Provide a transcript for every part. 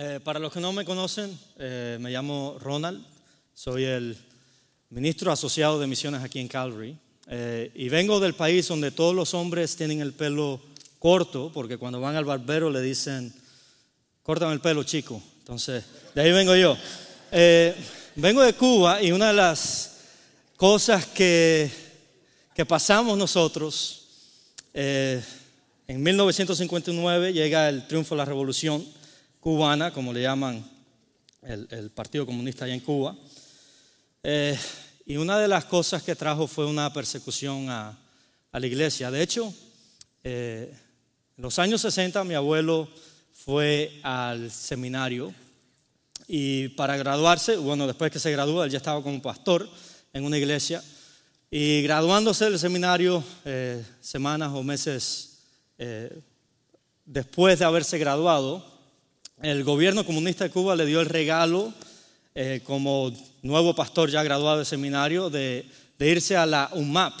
Eh, para los que no me conocen, eh, me llamo Ronald, soy el ministro asociado de misiones aquí en Calvary eh, y vengo del país donde todos los hombres tienen el pelo corto porque cuando van al barbero le dicen, córtame el pelo chico, entonces de ahí vengo yo. vengo de Cuba y una de las cosas que, que pasamos nosotros, en 1959 llega el triunfo de la revolución cubana, como le llaman el, Partido Comunista allá en Cuba. Eh, y una de las cosas que trajo fue una persecución a, la iglesia. De hecho, eh, en los años 60 mi abuelo fue al seminario y para graduarse, bueno, después que se graduó, él ya estaba como pastor en una iglesia. Y graduándose del seminario, eh, semanas o meses después de haberse graduado, el gobierno comunista de Cuba le dio el regalo, eh, como nuevo pastor ya graduado de seminario, de, irse a la UMAP.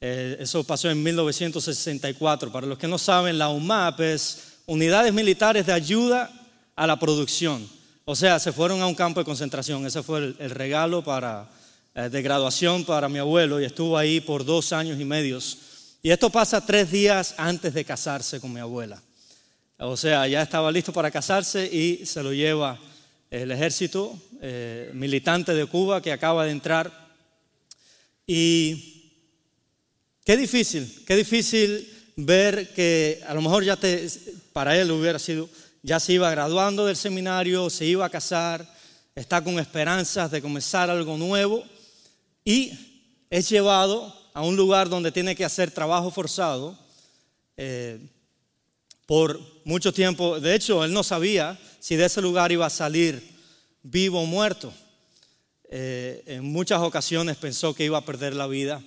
Eh, eso pasó en 1964. Para los que no saben, la UMAP es Unidades Militares de Ayuda a la Producción. O sea, se fueron a un campo de concentración. Ese fue el, regalo para, eh, de graduación para mi abuelo y estuvo ahí por dos años y medios. Y esto pasa tres días antes de casarse con mi abuela. O sea, ya estaba listo para casarse y se lo lleva el ejército eh, militante de Cuba que acaba de entrar. Y qué difícil, qué difícil ver que a lo mejor ya te, para él hubiera sido, ya se iba graduando del seminario, se iba a casar, está con esperanzas de comenzar algo nuevo y es llevado a un lugar donde tiene que hacer trabajo forzado. Eh, por mucho tiempo. De hecho, él no sabía si de ese lugar iba a salir vivo o muerto. Eh, en muchas ocasiones pensó que iba a perder la vida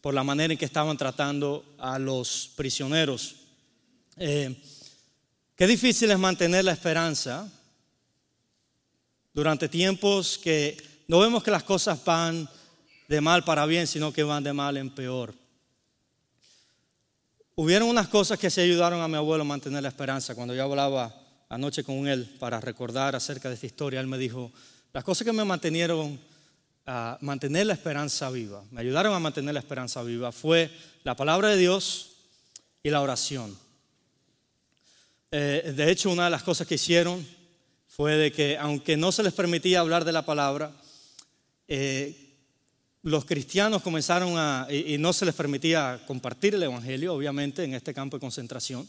por la manera en que estaban tratando a los prisioneros. Eh, qué difícil es mantener la esperanza durante tiempos que no vemos que las cosas van de mal para bien, sino que van de mal en peor. Hubieron unas cosas que se ayudaron a mi abuelo a mantener la esperanza. Cuando yo hablaba anoche con él para recordar acerca de esta historia, él me dijo, las cosas que me mantenieron a mantener la esperanza viva, me ayudaron a mantener la esperanza viva, fue la palabra de Dios y la oración. Eh, de hecho, una de las cosas que hicieron fue de que, aunque no se les permitía hablar de la palabra, eh, los cristianos comenzaron a, y, no se les permitía compartir el Evangelio, obviamente, en este campo de concentración,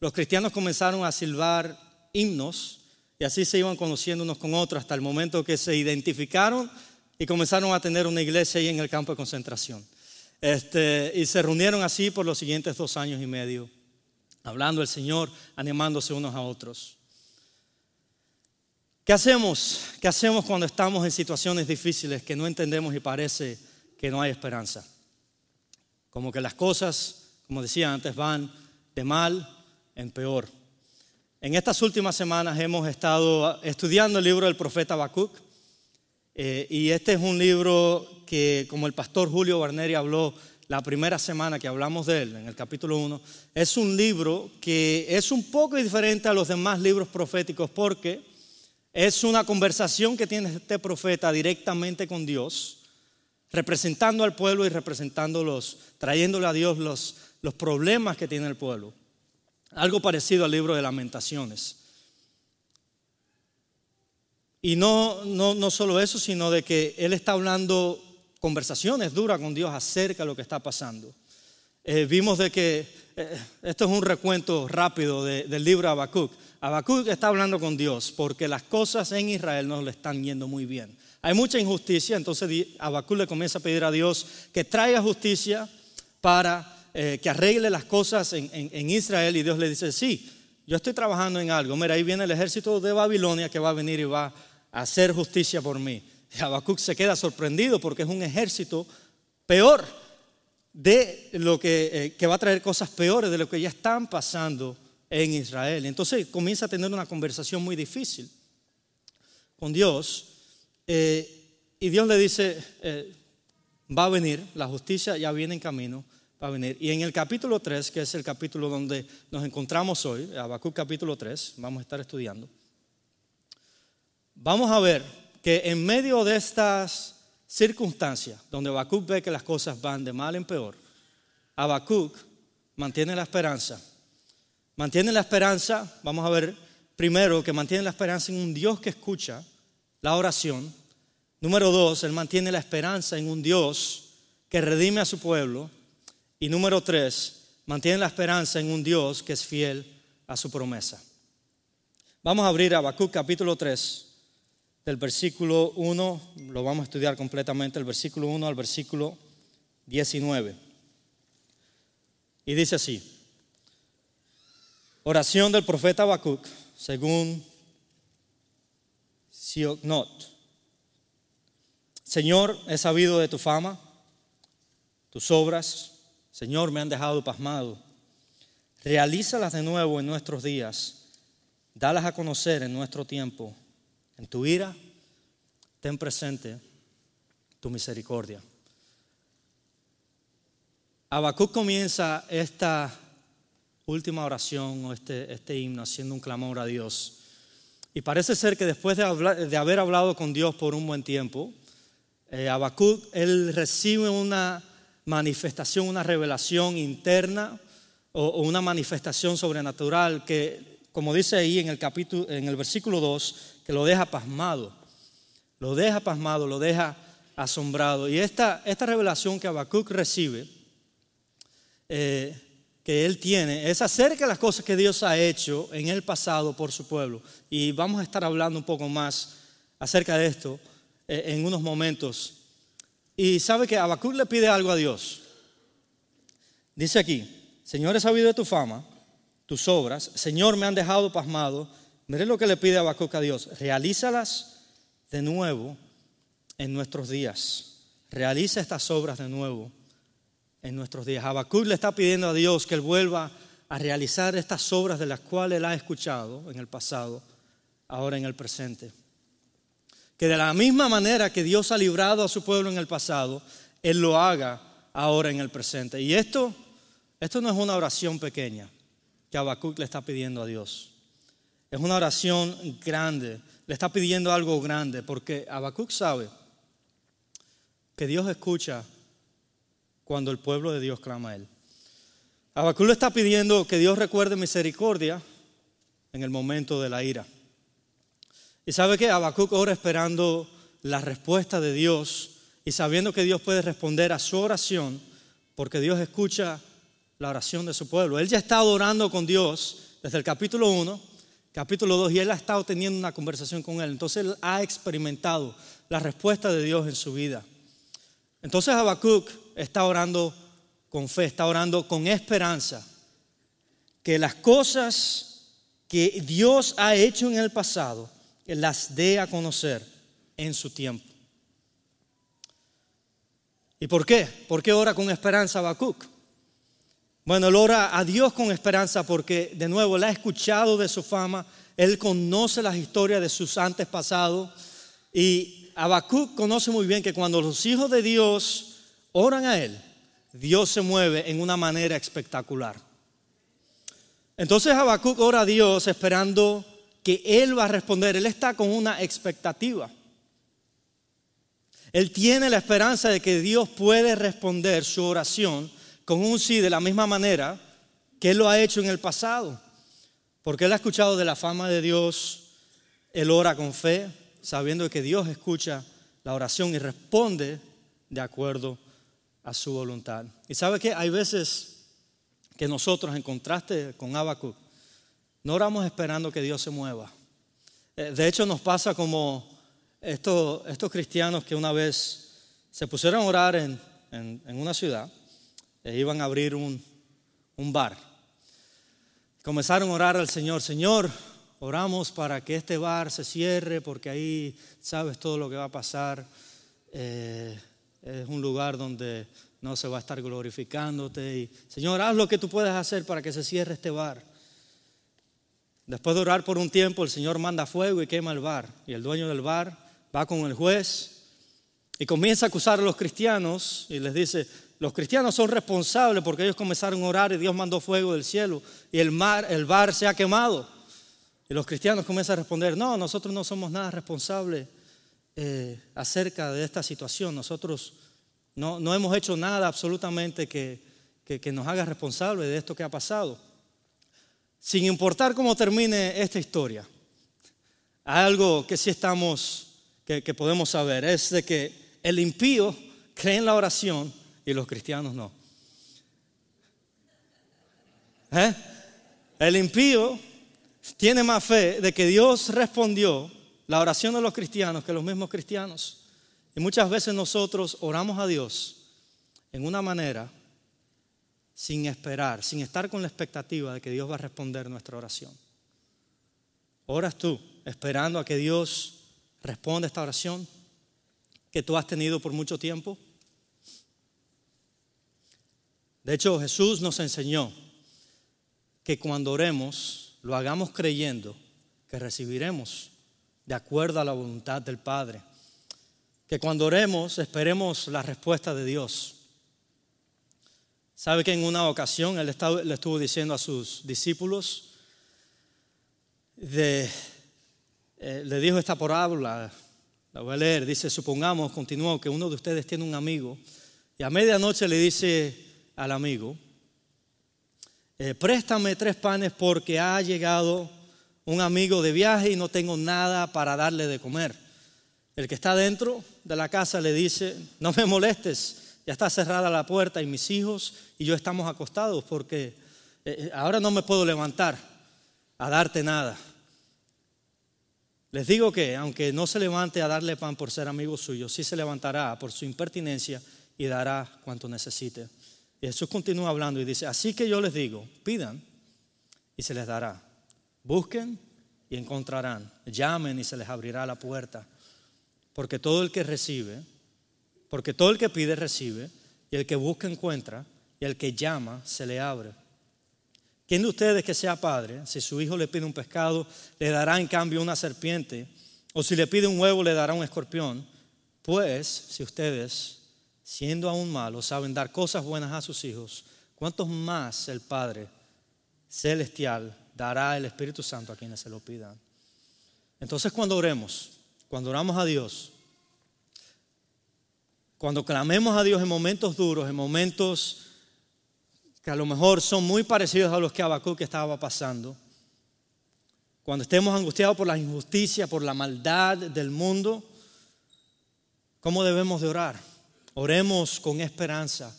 los cristianos comenzaron a silbar himnos y así se iban conociendo unos con otros hasta el momento que se identificaron y comenzaron a tener una iglesia ahí en el campo de concentración. Este, y se reunieron así por los siguientes dos años y medio, hablando del Señor, animándose unos a otros. ¿Qué hacemos? ¿Qué hacemos cuando estamos en situaciones difíciles que no entendemos y parece que no hay esperanza? Como que las cosas, como decía antes, van de mal en peor. En estas últimas semanas hemos estado estudiando el libro del profeta Habacuc eh, y este es un libro que, como el pastor Julio Barneri habló la primera semana que hablamos de él, en el capítulo 1, es un libro que es un poco diferente a los demás libros proféticos porque es una conversación que tiene este profeta directamente con Dios, representando al pueblo y representándolos, trayéndole a Dios los, los problemas que tiene el pueblo. Algo parecido al libro de lamentaciones. Y no, no, no solo eso, sino de que él está hablando conversaciones duras con Dios acerca de lo que está pasando. Eh, vimos de que, eh, esto es un recuento rápido del libro Habacuc. Habacuc está hablando con Dios porque las cosas en Israel no le están yendo muy bien. Hay mucha injusticia, entonces Habacuc le comienza a pedir a Dios que traiga justicia para eh, que arregle las cosas en, Israel y Dios le dice, sí, yo estoy trabajando en algo. Mira, ahí viene el ejército de Babilonia que va a venir y va a hacer justicia por mí. Y Habacuc se queda sorprendido porque es un ejército peor de lo que, eh, que va a traer cosas peores de lo que ya están pasando en Israel. Entonces comienza a tener una conversación muy difícil con Dios eh, y Dios le dice, eh, va a venir, la justicia ya viene en camino, va a venir. Y en el capítulo 3, que es el capítulo donde nos encontramos hoy, Habacuc capítulo 3, vamos a estar estudiando, vamos a ver que en medio de estas circunstancias, donde Habacuc ve que las cosas van de mal en peor, Habacuc mantiene la esperanza. Mantiene la esperanza, vamos a ver primero que mantiene la esperanza en un Dios que escucha la oración. Número dos, él mantiene la esperanza en un Dios que redime a su pueblo. Y número tres, mantiene la esperanza en un Dios que es fiel a su promesa. Vamos a abrir Habacuc capítulo 3, del versículo 1, lo vamos a estudiar completamente, el versículo 1 al versículo 19. Y dice así, oración del profeta Habacuc, según Sioknot. Señor, he sabido de tu fama, tus obras, Señor, me han dejado pasmado. Realízalas de nuevo en nuestros días, dalas a conocer en nuestro tiempo en tu ira, ten presente tu misericordia. Habacuc comienza esta última oración o este, este himno haciendo un clamor a Dios. Y parece ser que después de, haber hablado con Dios por un buen tiempo, eh, Habacuc, él recibe una manifestación, una revelación interna o, o, una manifestación sobrenatural que, como dice ahí en el capítulo, en el versículo 2, que lo deja pasmado, lo deja pasmado, lo deja asombrado. Y esta, esta revelación que Habacuc recibe, eh, que él tiene, es acerca de las cosas que Dios ha hecho en el pasado por su pueblo. Y vamos a estar hablando un poco más acerca de esto eh, en unos momentos. Y sabe que Habacuc le pide algo a Dios. Dice aquí, Señor, he sabido de tu fama, tus obras, Señor, me han dejado pasmado Mire lo que le pide Habacuc a Dios. Realízalas de nuevo en nuestros días. Realiza estas obras de nuevo en nuestros días. Habacuc le está pidiendo a Dios que Él vuelva a realizar estas obras de las cuales Él ha escuchado en el pasado, ahora en el presente. Que de la misma manera que Dios ha librado a su pueblo en el pasado, Él lo haga ahora en el presente. Y esto, esto no es una oración pequeña que Habacuc le está pidiendo a Dios. Es una oración grande. Le está pidiendo algo grande porque Habacuc sabe que Dios escucha cuando el pueblo de Dios clama a Él. Habacuc le está pidiendo que Dios recuerde misericordia en el momento de la ira. Y sabe que Habacuc ora esperando la respuesta de Dios y sabiendo que Dios puede responder a su oración porque Dios escucha la oración de su pueblo. Él ya está orando con Dios desde el capítulo 1 capítulo 2, y él ha estado teniendo una conversación con él. Entonces él ha experimentado la respuesta de Dios en su vida. Entonces Habacuc está orando con fe, está orando con esperanza, que las cosas que Dios ha hecho en el pasado, las dé a conocer en su tiempo. ¿Y por qué? ¿Por qué ora con esperanza Habacuc? Bueno, él ora a Dios con esperanza porque de nuevo él ha escuchado de su fama, él conoce las historias de sus antepasados y Habacuc conoce muy bien que cuando los hijos de Dios oran a él, Dios se mueve en una manera espectacular. Entonces Habacuc ora a Dios esperando que él va a responder, él está con una expectativa. Él tiene la esperanza de que Dios puede responder su oración con un sí de la misma manera que Él lo ha hecho en el pasado. Porque Él ha escuchado de la fama de Dios, Él ora con fe, sabiendo que Dios escucha la oración y responde de acuerdo a su voluntad. Y sabe que hay veces que nosotros, en contraste con Habacuc, no oramos esperando que Dios se mueva. Eh, de hecho, nos pasa como estos, estos cristianos que una vez se pusieron a orar en, en una ciudad e iban a abrir un, un bar. Comenzaron a orar al Señor, Señor, oramos para que este bar se cierre porque ahí sabes todo lo que va a pasar. Eh, es un lugar donde no se va a estar glorificándote. Y, Señor, haz lo que tú puedas hacer para que se cierre este bar. Después de orar por un tiempo, el Señor manda fuego y quema el bar. Y el dueño del bar va con el juez y comienza a acusar a los cristianos y les dice, los cristianos son responsables porque ellos comenzaron a orar y Dios mandó fuego del cielo y el mar, el bar se ha quemado. Y los cristianos comienzan a responder, no, nosotros no somos nada responsables eh, acerca de esta situación. Nosotros no, no hemos hecho nada absolutamente que, que, nos haga responsable de esto que ha pasado. Sin importar cómo termine esta historia, hay algo que sí estamos, que, que podemos saber, es de que el impío cree en la oración y los cristianos no. ¿Eh? El impío tiene más fe de que Dios respondió la oración de los cristianos que los mismos cristianos. Y muchas veces nosotros oramos a Dios en una manera sin esperar, sin estar con la expectativa de que Dios va a responder nuestra oración. Oras tú esperando a que Dios responda esta oración que tú has tenido por mucho tiempo. De hecho, Jesús nos enseñó que cuando oremos lo hagamos creyendo que recibiremos de acuerdo a la voluntad del Padre. Que cuando oremos esperemos la respuesta de Dios. ¿Sabe que en una ocasión él le estuvo diciendo a sus discípulos, eh, le dijo esta parábola, la voy a leer, dice, supongamos, continuó, que uno de ustedes tiene un amigo y a medianoche le dice al amigo, eh, préstame tres panes porque ha llegado un amigo de viaje y no tengo nada para darle de comer. El que está dentro de la casa le dice, no me molestes, ya está cerrada la puerta y mis hijos y yo estamos acostados porque eh, eh, ahora no me puedo levantar a darte nada. Les digo que aunque no se levante a darle pan por ser amigo suyo, sí se levantará por su impertinencia y dará cuanto necesite. Y Jesús continúa hablando y dice, así que yo les digo, pidan y se les dará. Busquen y encontrarán. Llamen y se les abrirá la puerta. Porque todo el que recibe, porque todo el que pide recibe, y el que busca encuentra, y el que llama se le abre. ¿Quién de ustedes que sea padre, si su hijo le pide un pescado, le dará en cambio una serpiente? O si le pide un huevo, le dará un escorpión? Pues si ustedes siendo aún malos, saben dar cosas buenas a sus hijos, ¿cuántos más el Padre Celestial dará el Espíritu Santo a quienes se lo pidan? Entonces cuando oremos, cuando oramos a Dios, cuando clamemos a Dios en momentos duros, en momentos que a lo mejor son muy parecidos a los que Habacuc estaba pasando, cuando estemos angustiados por la injusticia, por la maldad del mundo, ¿cómo debemos de orar? Oremos con esperanza,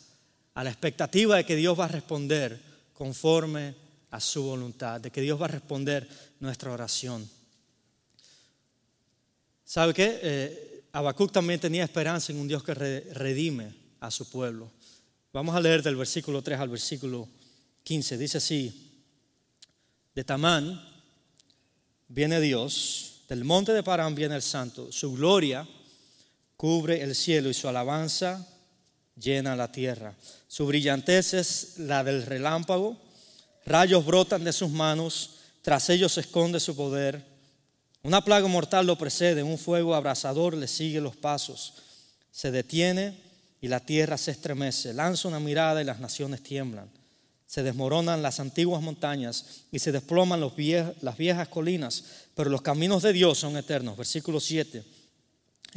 a la expectativa de que Dios va a responder conforme a su voluntad, de que Dios va a responder nuestra oración. ¿Sabe qué? Eh, Habacuc también tenía esperanza en un Dios que redime a su pueblo. Vamos a leer del versículo 3 al versículo 15. Dice así, de Tamán viene Dios, del monte de Parán viene el santo, su gloria cubre el cielo y su alabanza llena la tierra. Su brillantez es la del relámpago, rayos brotan de sus manos, tras ellos se esconde su poder. Una plaga mortal lo precede, un fuego abrasador le sigue los pasos. Se detiene y la tierra se estremece, lanza una mirada y las naciones tiemblan. Se desmoronan las antiguas montañas y se desploman las viejas colinas, pero los caminos de Dios son eternos. Versículo 7.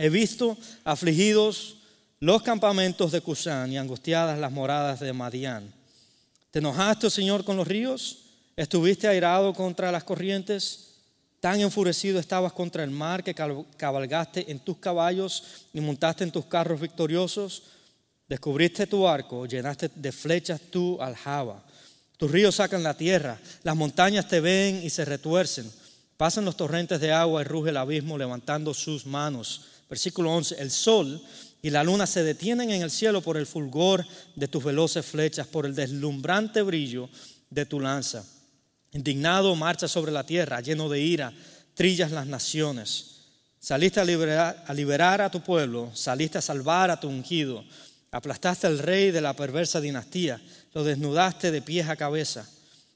He visto afligidos los campamentos de Cusán y angustiadas las moradas de Madián. ¿Te enojaste, Señor, con los ríos? ¿Estuviste airado contra las corrientes? ¿Tan enfurecido estabas contra el mar que cabalgaste en tus caballos y montaste en tus carros victoriosos? Descubriste tu arco, llenaste de flechas tu aljaba. Tus ríos sacan la tierra, las montañas te ven y se retuercen. Pasan los torrentes de agua y ruge el abismo levantando sus manos. Versículo 11, el sol y la luna se detienen en el cielo por el fulgor de tus veloces flechas, por el deslumbrante brillo de tu lanza. Indignado marcha sobre la tierra, lleno de ira, trillas las naciones. Saliste a liberar, a liberar a tu pueblo, saliste a salvar a tu ungido, aplastaste al rey de la perversa dinastía, lo desnudaste de pies a cabeza.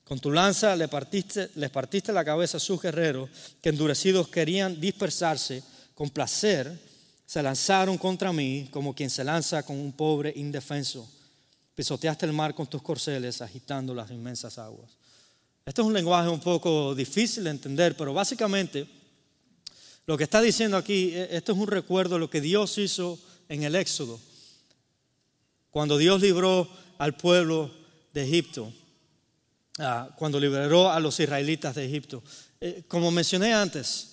Con tu lanza le partiste, les partiste la cabeza a sus guerreros que endurecidos querían dispersarse con placer se lanzaron contra mí como quien se lanza con un pobre indefenso. Pisoteaste el mar con tus corceles, agitando las inmensas aguas. Este es un lenguaje un poco difícil de entender, pero básicamente lo que está diciendo aquí, e, esto es un recuerdo de lo que Dios hizo en el Éxodo, cuando Dios libró al pueblo de Egipto, ah, cuando liberó a los israelitas de Egipto. Eh, como mencioné antes,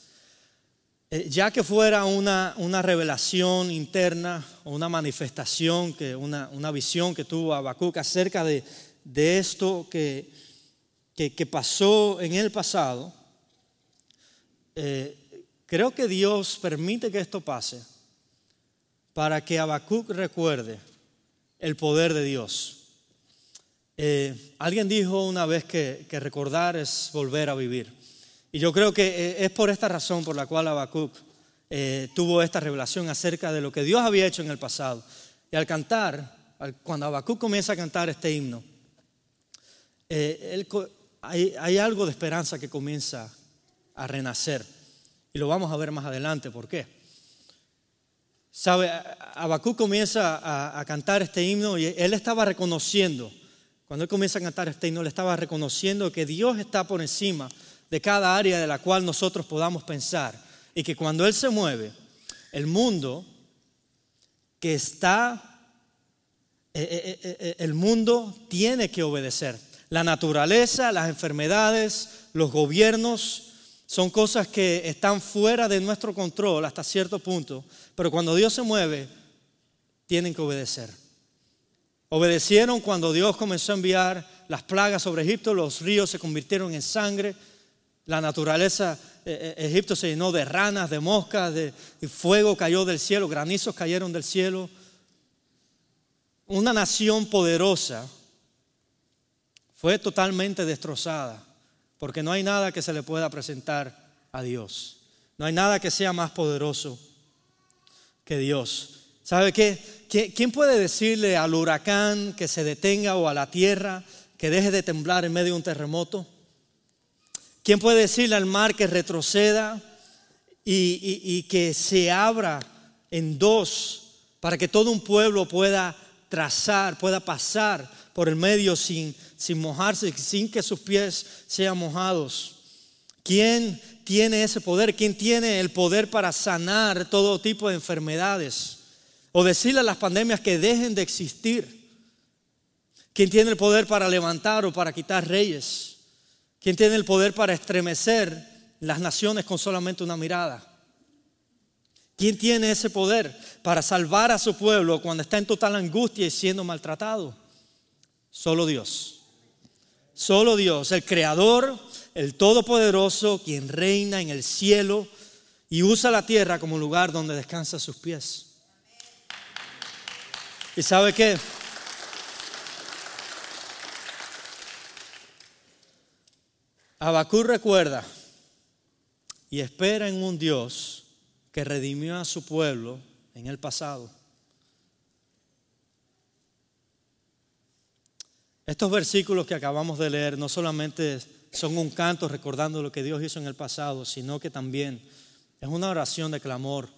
ya que fuera una, una, revelación interna o una manifestación, que una, una visión que tuvo Habacuc acerca de, de esto que, que, pasó en el pasado, eh, creo que Dios permite que esto pase para que Habacuc recuerde el poder de Dios. Eh, alguien dijo una vez que, recordar es volver a vivir. Y yo creo que eh, es por esta razón por la cual Habacuc tuvo esta revelación acerca de lo que Dios había hecho en el pasado. Y al cantar, cuando Habacuc comienza a cantar este himno, él hay, algo de esperanza que comienza a renacer. Y lo vamos a ver más adelante. ¿Por qué? Sabe, Abacú comienza a, cantar este himno y él estaba reconociendo, cuando él comienza a cantar este himno, él estaba reconociendo que Dios está por encima de cada área de la cual nosotros podamos pensar. Y que cuando Él se mueve, el mundo que está, eh, eh, eh, el mundo tiene que obedecer. La naturaleza, las enfermedades, los gobiernos, son cosas que están fuera de nuestro control hasta cierto punto, pero cuando Dios se mueve, tienen que obedecer. Obedecieron cuando Dios comenzó a enviar las plagas sobre Egipto, los ríos se convirtieron en sangre, la naturaleza, eh, eh, Egipto se llenó de ranas, de moscas, de, fuego cayó del cielo, granizos cayeron del cielo. Una nación poderosa fue totalmente destrozada, porque no hay nada que se le pueda presentar a Dios. No hay nada que sea más poderoso que Dios. ¿Sabe qué? ¿Quién puede decirle al huracán que se detenga o a la tierra que deje de temblar en medio de un terremoto? ¿Quién puede decirle al mar que retroceda y, que se abra en dos para que todo un pueblo pueda trazar, pueda pasar por el medio sin, sin mojarse, sin que sus pies sean mojados. ¿Quién tiene ese poder? ¿Quién tiene el poder para sanar todo tipo de enfermedades? O decirle a las pandemias que dejen de existir. ¿Quién tiene el poder para levantar o para quitar reyes? ¿Quién tiene el poder para estremecer las naciones con solamente una mirada? ¿Quién tiene ese poder para salvar a su pueblo cuando está en total angustia y siendo maltratado? Solo Dios. Solo Dios, el Creador, el Todopoderoso, quien reina en el cielo y usa la tierra como lugar donde descansa sus pies. ¿Y sabe qué? Abacú recuerda y espera en un Dios que redimió a su pueblo en el pasado. Estos versículos que acabamos de leer no solamente son un canto recordando lo que Dios hizo en el pasado, sino que también es una oración de clamor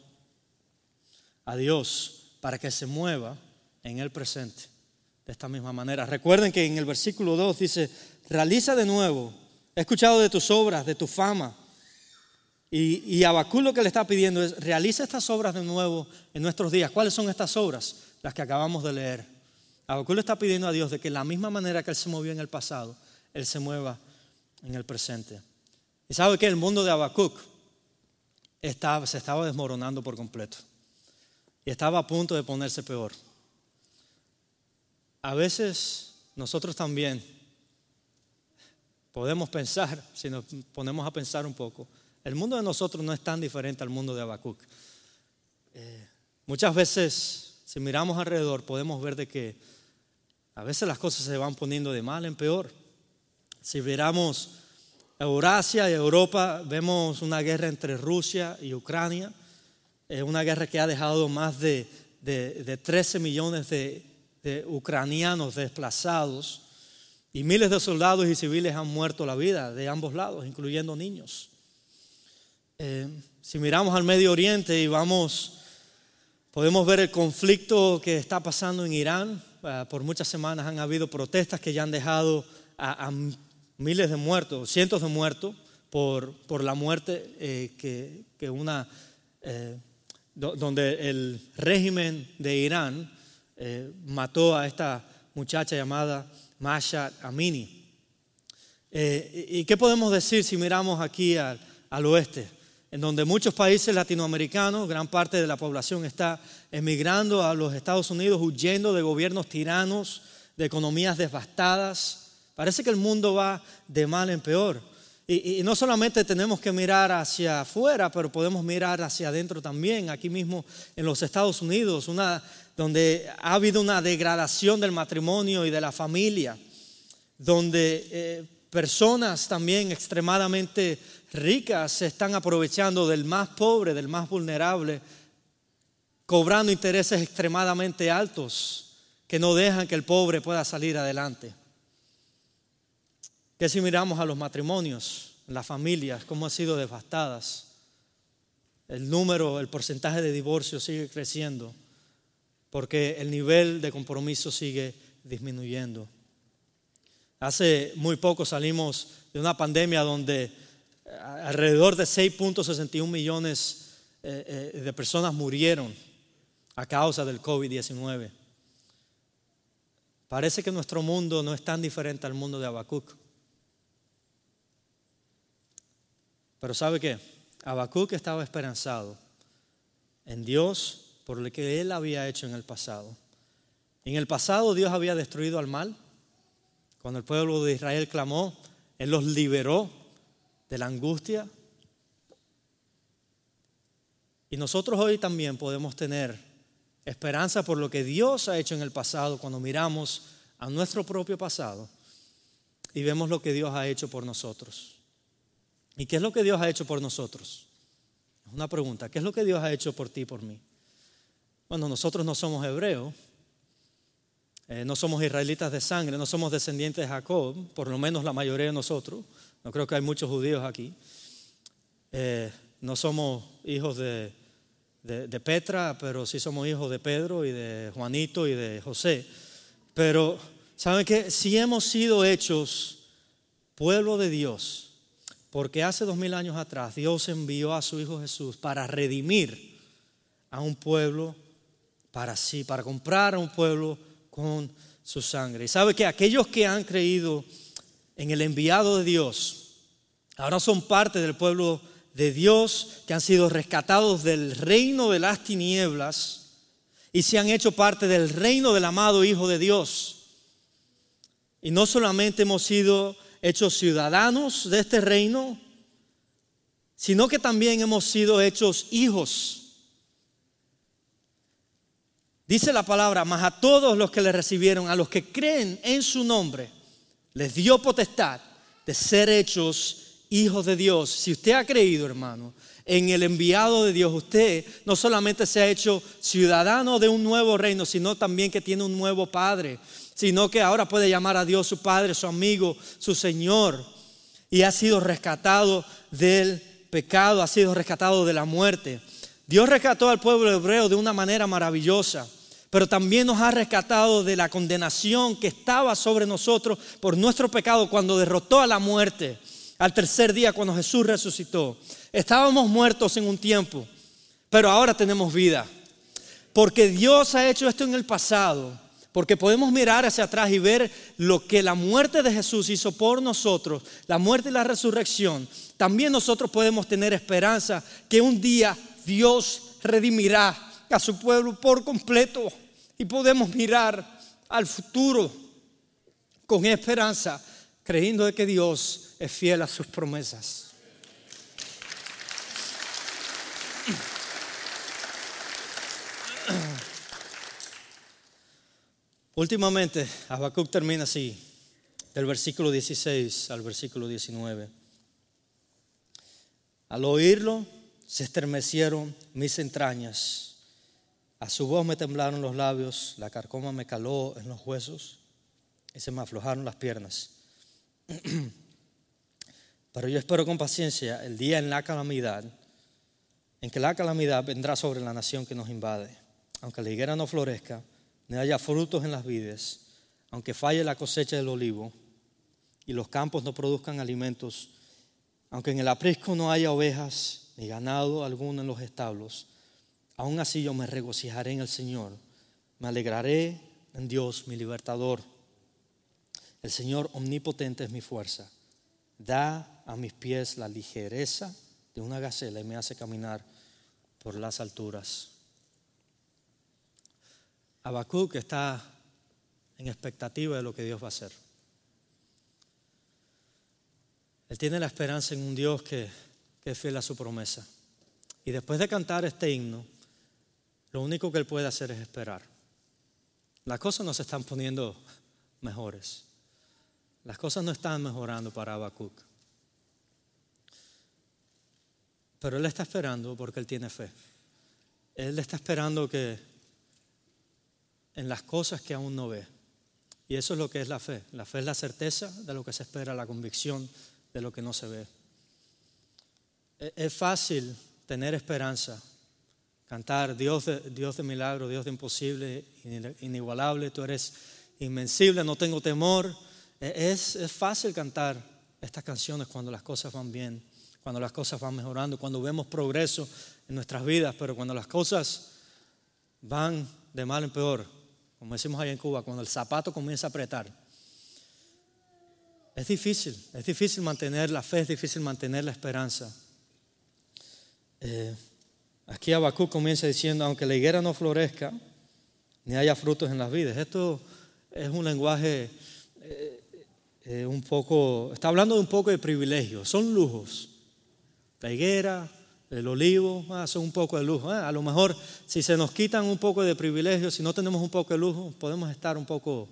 a Dios para que se mueva en el presente de esta misma manera. Recuerden que en el versículo 2 dice, realiza de nuevo, he escuchado de tus obras, de tu fama. Y, y Abacú lo que le está pidiendo es, realiza estas obras de nuevo en nuestros días. ¿Cuáles son estas obras? Las que acabamos de leer. Habacuc le está pidiendo a Dios de que la misma manera que Él se movió en el pasado, Él se mueva en el presente. Y sabe que el mundo de Habacuc estaba, se estaba desmoronando por completo. Y estaba a punto de ponerse peor. A veces nosotros también podemos pensar, si nos ponemos a pensar un poco, el mundo de nosotros no es tan diferente al mundo de Habacuc. Eh, muchas veces, si miramos alrededor, podemos ver de que a veces las cosas se van poniendo de mal en peor. Si miramos Eurasia y Europa, vemos una guerra entre Rusia y Ucrania, es una guerra que ha dejado más de, 13 millones de, ucranianos desplazados y miles de soldados y civiles han muerto la vida de ambos lados, incluyendo niños. Eh, si miramos al Medio Oriente y vamos, podemos ver el conflicto que está pasando en Irán, Ah, por muchas semanas han habido protestas que ya han dejado a, miles de muertos, cientos de muertos por, por la muerte eh, que, una, eh, donde el régimen de Irán eh, mató a esta muchacha llamada Masha Amini. ¿Y qué podemos decir si miramos aquí al, al oeste? en donde muchos países latinoamericanos, gran parte de la población está emigrando a los Estados Unidos, huyendo de gobiernos tiranos, de economías devastadas. Parece que el mundo va de mal en peor. Y, no solamente tenemos que mirar hacia afuera, pero podemos mirar hacia adentro también, aquí mismo en los Estados Unidos, una, donde ha habido una degradación del matrimonio y de la familia, donde eh, personas también extremadamente ricas se están aprovechando del más pobre, del más vulnerable, cobrando intereses extremadamente altos que no dejan que el pobre pueda salir adelante. Que si miramos a los matrimonios, las familias, cómo han sido devastadas, el número, el porcentaje de divorcios sigue creciendo, porque el nivel de compromiso sigue disminuyendo. Hace muy poco salimos de una pandemia donde eh, alrededor de 6.61 millones eh, eh, de personas murieron a causa del COVID-19. Parece que nuestro mundo no es tan diferente al mundo de Habacuc. Pero ¿sabe qué? Habacuc estaba esperanzado en Dios por lo que él había hecho en el pasado. En el pasado Dios había destruido al mal. Cuando el pueblo de Israel clamó, Él los liberó de la angustia. Y nosotros hoy también podemos tener esperanza por lo que Dios ha hecho en el pasado cuando miramos a nuestro propio pasado y vemos lo que Dios ha hecho por nosotros. ¿Y qué es lo que Dios ha hecho por nosotros? Una pregunta, ¿qué es lo que Dios ha hecho por ti y por mí? Bueno, nosotros no somos hebreos, eh, no somos israelitas de sangre, no somos descendientes de Jacob, por lo menos la mayoría de nosotros. No creo que hay muchos judíos aquí. Eh, no somos hijos de, de, Petra, pero sí somos hijos de Pedro y de Juanito y de José. Pero, ¿saben qué? Si hemos sido hechos pueblo de Dios, porque hace dos mil años atrás Dios envió a su Hijo Jesús para redimir a un pueblo para sí, para comprar a un pueblo con su sangre. Y sabe que aquellos que han creído en el enviado de Dios, ahora son parte del pueblo de Dios, que han sido rescatados del reino de las tinieblas y se han hecho parte del reino del amado Hijo de Dios. Y no solamente hemos sido hechos ciudadanos de este reino, sino que también hemos sido hechos hijos Dice la palabra, mas a todos los que le recibieron, a los que creen en su nombre, les dio potestad de ser hechos hijos de Dios. Si usted ha creído, hermano, en el enviado de Dios, usted no solamente se ha hecho ciudadano de un nuevo reino, sino también que tiene un nuevo Padre, sino que ahora puede llamar a Dios su Padre, su amigo, su Señor, y ha sido rescatado del pecado, ha sido rescatado de la muerte. Dios rescató al pueblo hebreo de una manera maravillosa pero también nos ha rescatado de la condenación que estaba sobre nosotros por nuestro pecado cuando derrotó a la muerte al tercer día cuando Jesús resucitó. Estábamos muertos en un tiempo, pero ahora tenemos vida. Porque Dios ha hecho esto en el pasado, porque podemos mirar hacia atrás y ver lo que la muerte de Jesús hizo por nosotros, la muerte y la resurrección. También nosotros podemos tener esperanza que un día Dios redimirá a su pueblo por completo y podemos mirar al futuro con esperanza, creyendo de que Dios es fiel a sus promesas. Últimamente, Habacuc termina así, del versículo 16 al versículo 19. Al oírlo, se estremecieron mis entrañas a su voz me temblaron los labios, la carcoma me caló en los huesos y se me aflojaron las piernas. Pero yo espero con paciencia el día en la calamidad, en que la calamidad vendrá sobre la nación que nos invade. Aunque la higuera no florezca, ni haya frutos en las vides, aunque falle la cosecha del olivo, y los campos no produzcan alimentos, aunque en el aprisco no haya ovejas ni ganado alguno en los establos, aún así yo me regocijaré en el Señor, me alegraré en Dios mi libertador. El Señor omnipotente es mi fuerza, da a mis pies la ligereza de una gacela y me hace caminar por las alturas. Habacuc está en expectativa de lo que Dios va a hacer. Él tiene la esperanza en un Dios que, es fiel a su promesa. Y después de cantar este himno, lo único que él puede hacer es esperar. Las cosas no se están poniendo mejores. Las cosas no están mejorando para Habacuc. Pero él está esperando porque él tiene fe. Él está esperando que en las cosas que aún no ve. Y eso es lo que es la fe. La fe es la certeza de lo que se espera, la convicción de lo que no se ve. Es fácil tener esperanza, cantar Dios de, Dios de milagro, Dios de imposible, inigualable, tú eres invencible, no tengo temor. E-, es, es fácil cantar estas canciones cuando las cosas van bien, cuando las cosas van mejorando, cuando vemos progreso en nuestras vidas, pero cuando las cosas van de mal en peor, como decimos allá en Cuba, cuando el zapato comienza a apretar, es difícil, es difícil mantener la fe, es difícil mantener la esperanza. Eh, aquí Abacú comienza diciendo, aunque la higuera no florezca, ni haya frutos en las vidas. Esto es un lenguaje eh, eh, un poco, está hablando de un poco de privilegios, son lujos. La higuera, el olivo, ah, son un poco de lujo. Ah, a lo mejor si se nos quitan un poco de privilegios, si no tenemos un poco de lujo, podemos estar un poco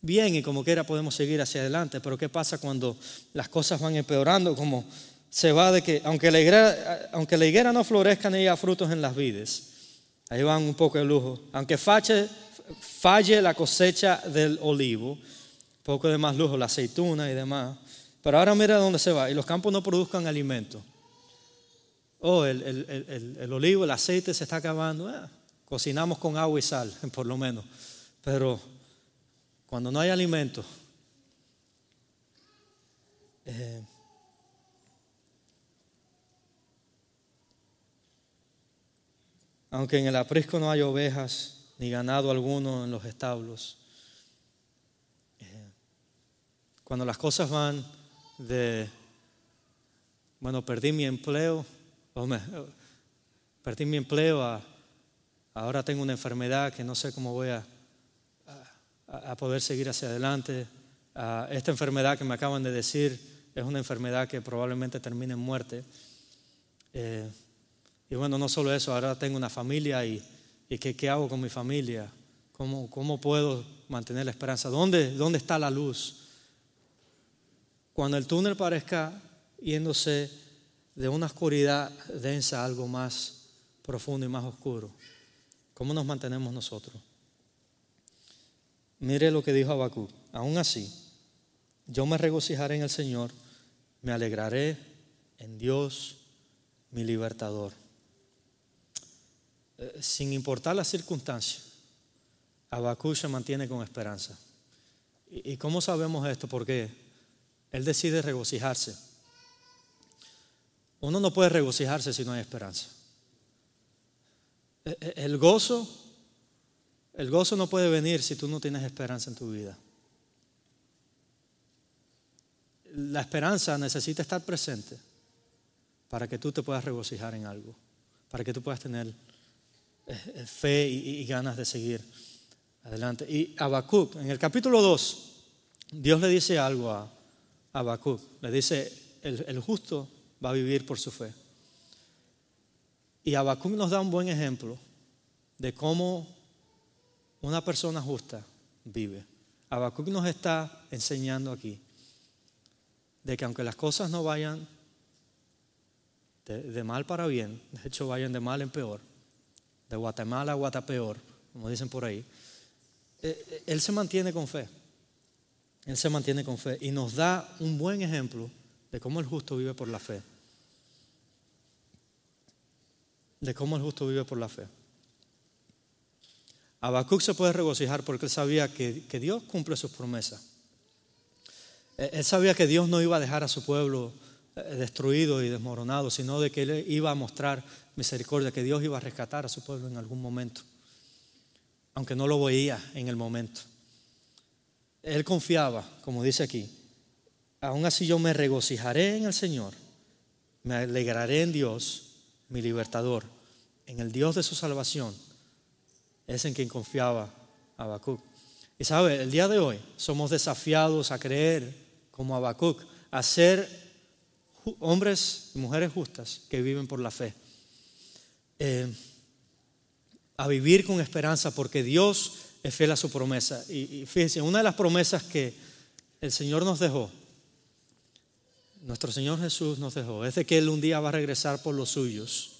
bien y como quiera podemos seguir hacia adelante. Pero ¿qué pasa cuando las cosas van empeorando? Como se va de que, aunque la higuera, aunque la higuera no florezca ni haya frutos en las vides, ahí van un poco de lujo. Aunque falle, la cosecha del olivo, poco de más lujo, la aceituna y demás. Pero ahora mira dónde se va. Y los campos no produzcan alimento. Oh, el, el, el, olivo, el aceite se está acabando. Ah, cocinamos con agua y sal, por lo menos. Pero cuando no hay alimento, eh, aunque en el aprisco no hay ovejas ni ganado alguno en los establos, eh, cuando las cosas van de, bueno, perdí mi empleo, perdí mi empleo, ahora tengo una enfermedad que no sé cómo voy a a, poder seguir hacia adelante. esta enfermedad que me acaban de decir es una enfermedad que probablemente termine en muerte. Eh, y bueno, no solo eso, ahora tengo una familia y, y ¿qué, ¿qué, hago con mi familia? ¿Cómo, ¿Cómo puedo mantener la esperanza? ¿Dónde, ¿Dónde está la luz? Cuando el túnel parezca yéndose de una oscuridad densa a algo más profundo y más oscuro, ¿cómo nos mantenemos nosotros? Mire lo que dijo Habacuc. Aún así, yo me regocijaré en el Señor, me alegraré en Dios, mi libertador. Eh, sin importar las circunstancias, Habacuc se mantiene con esperanza. ¿Y cómo sabemos esto? Porque él decide regocijarse. Uno no puede regocijarse si no hay esperanza. E, e, el gozo el gozo no puede venir si tú no tienes esperanza en tu vida. La esperanza necesita estar presente para que tú te puedas regocijar en algo, para que tú puedas tener eh, eh, fe y, ganas de seguir adelante. Y Habacuc, en el capítulo 2, Dios le dice algo a Habacuc. Le dice, el, justo va a vivir por su fe. Y Habacuc nos da un buen ejemplo de cómo una persona justa vive. Habacuc nos está enseñando aquí de que aunque las cosas no vayan de, mal para bien, de hecho vayan de mal en peor, de Guatemala a Guatapeor, como dicen por ahí, eh, eh, él se mantiene con fe. Él se mantiene con fe y nos da un buen ejemplo de cómo el justo vive por la fe. De cómo el justo vive por la fe. Habacuc se puede regocijar porque él sabía que, Dios cumple sus promesas. Eh, él sabía que Dios no iba a dejar a su pueblo destruido y desmoronado, sino de que Él iba a mostrar misericordia, que Dios iba a rescatar a su pueblo en algún momento, aunque no lo veía en el momento. Él confiaba, como dice aquí, aún así yo me regocijaré en el Señor, me alegraré en Dios, mi libertador, en el Dios de su salvación, es en quien confiaba Habacuc. Y sabe, el día de hoy somos desafiados a creer como Habacuc, a ser hombres y mujeres justas que viven por la fe. Eh, a vivir con esperanza porque Dios es fiel a su promesa. Y, y fíjense, una de las promesas que el Señor nos dejó, nuestro Señor Jesús nos dejó, es de que Él un día va a regresar por los suyos.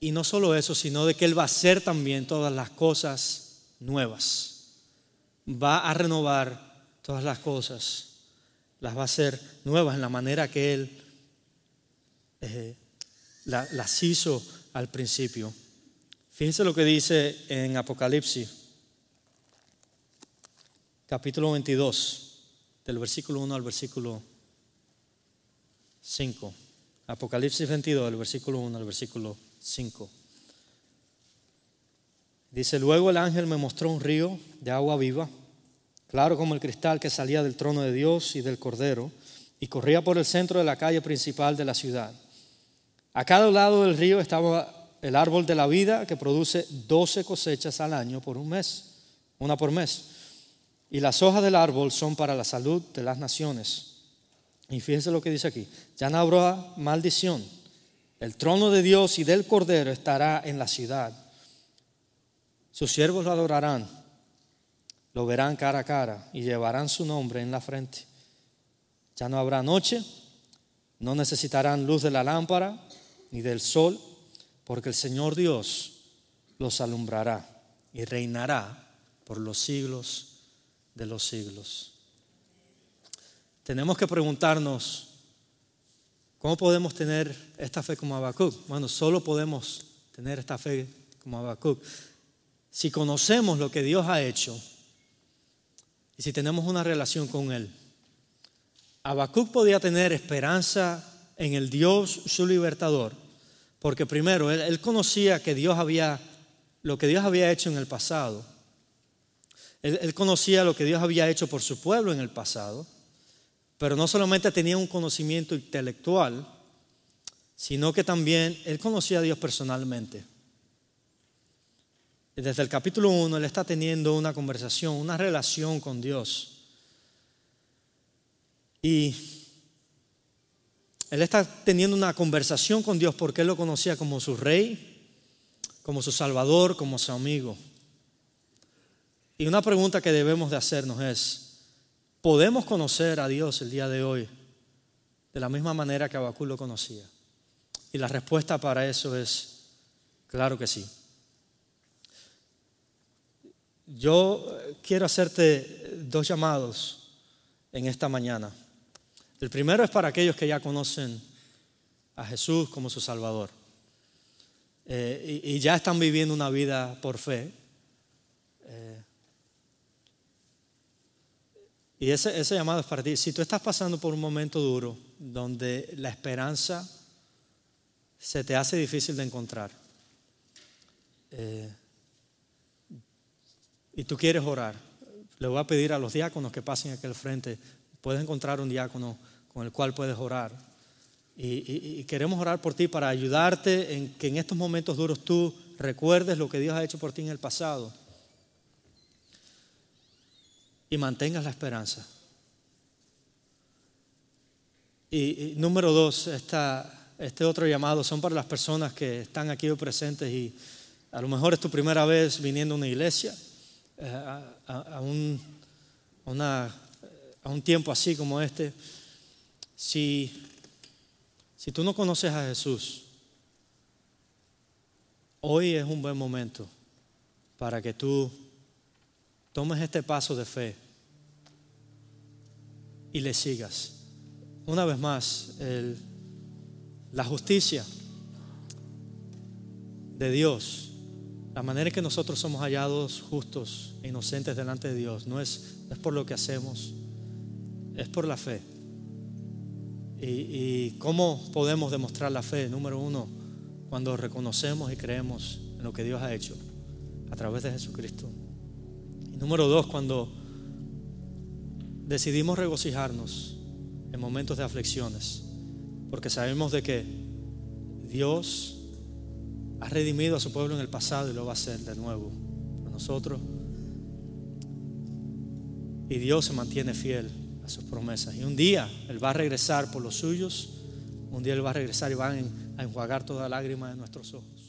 Y no solo eso, sino de que Él va a hacer también todas las cosas nuevas. Va a renovar todas las cosas. Las va a hacer nuevas en la manera que Él eh, las hizo al principio. Fíjense lo que dice en Apocalipsis, capítulo 22, del versículo 1 al versículo 5. Apocalipsis 22, del versículo 1 al versículo 5. Dice, luego el ángel me mostró un río de agua viva, claro como el cristal que salía del trono de Dios y del Cordero, y corría por el centro de la calle principal de la ciudad. A cada lado del río estaba el árbol de la vida que produce doce cosechas al año por un mes, una por mes. Y las hojas del árbol son para la salud de las naciones. Y fíjense lo que dice aquí, ya no habrá maldición el trono de Dios y del Cordero estará en la ciudad. Sus siervos lo adorarán, lo verán cara a cara y llevarán su nombre en la frente. Ya no habrá noche, no necesitarán luz de la lámpara ni del sol, porque el Señor Dios los alumbrará y reinará por los siglos de los siglos. Tenemos que preguntarnos, ¿Cómo podemos tener esta fe como Habacuc? Bueno, solo podemos tener esta fe como Habacuc si conocemos lo que Dios ha hecho y si tenemos una relación con Él. Habacuc podía tener esperanza en el Dios, su libertador, porque primero él, conocía que Dios había, lo que Dios había hecho en el pasado. él conocía lo que Dios había hecho por su pueblo en el pasado. Pero no solamente tenía un conocimiento intelectual, sino que también él conocía a Dios personalmente. Desde el capítulo 1 él está teniendo una conversación, una relación con Dios. Y él está teniendo una conversación con Dios porque él lo conocía como su rey, como su salvador, como su amigo. Y una pregunta que debemos de hacernos es, podemos conocer a Dios el día de hoy de la misma manera que Abacú lo conocía? Y la respuesta para eso es, claro que sí. Yo quiero hacerte dos llamados en esta mañana. El primero es para aquellos que ya conocen a Jesús como su Salvador eh, y, ya están viviendo una vida por fe. Eh, y ese, llamado es para ti. Si tú estás pasando por un momento duro donde la esperanza se te hace difícil de encontrar eh, y tú quieres orar, le voy a pedir a los diáconos que pasen aquí al frente. Puedes encontrar un diácono con el cual puedes orar. Y, queremos orar por ti para ayudarte en que en estos momentos duros tú recuerdes lo que Dios ha hecho por ti en el pasado y mantengas la esperanza. Y, número dos, este otro llamado son para las personas que están aquí presentes y a lo mejor es tu primera vez viniendo a una iglesia, eh, a, un, a un tiempo así como este. Si, si tú no conoces a Jesús, hoy es un buen momento para que tú tomes este paso de fe y le sigas. Una vez más, la justicia de Dios, la manera en que nosotros somos hallados justos e inocentes delante de Dios, no es, por lo que hacemos, es por la fe. ¿Y, y cómo podemos demostrar la fe? Número uno, cuando reconocemos y creemos en lo que Dios ha hecho a través de Jesucristo. Y número dos, cuando decidimos regocijarnos en momentos de aflicciones, porque sabemos de que Dios ha redimido a su pueblo en el pasado y lo va a hacer de nuevo a nosotros. Y Dios se mantiene fiel a sus promesas. Y un día Él va a regresar por los suyos, un día Él va a regresar y va a enjuagar toda lágrima de nuestros ojos.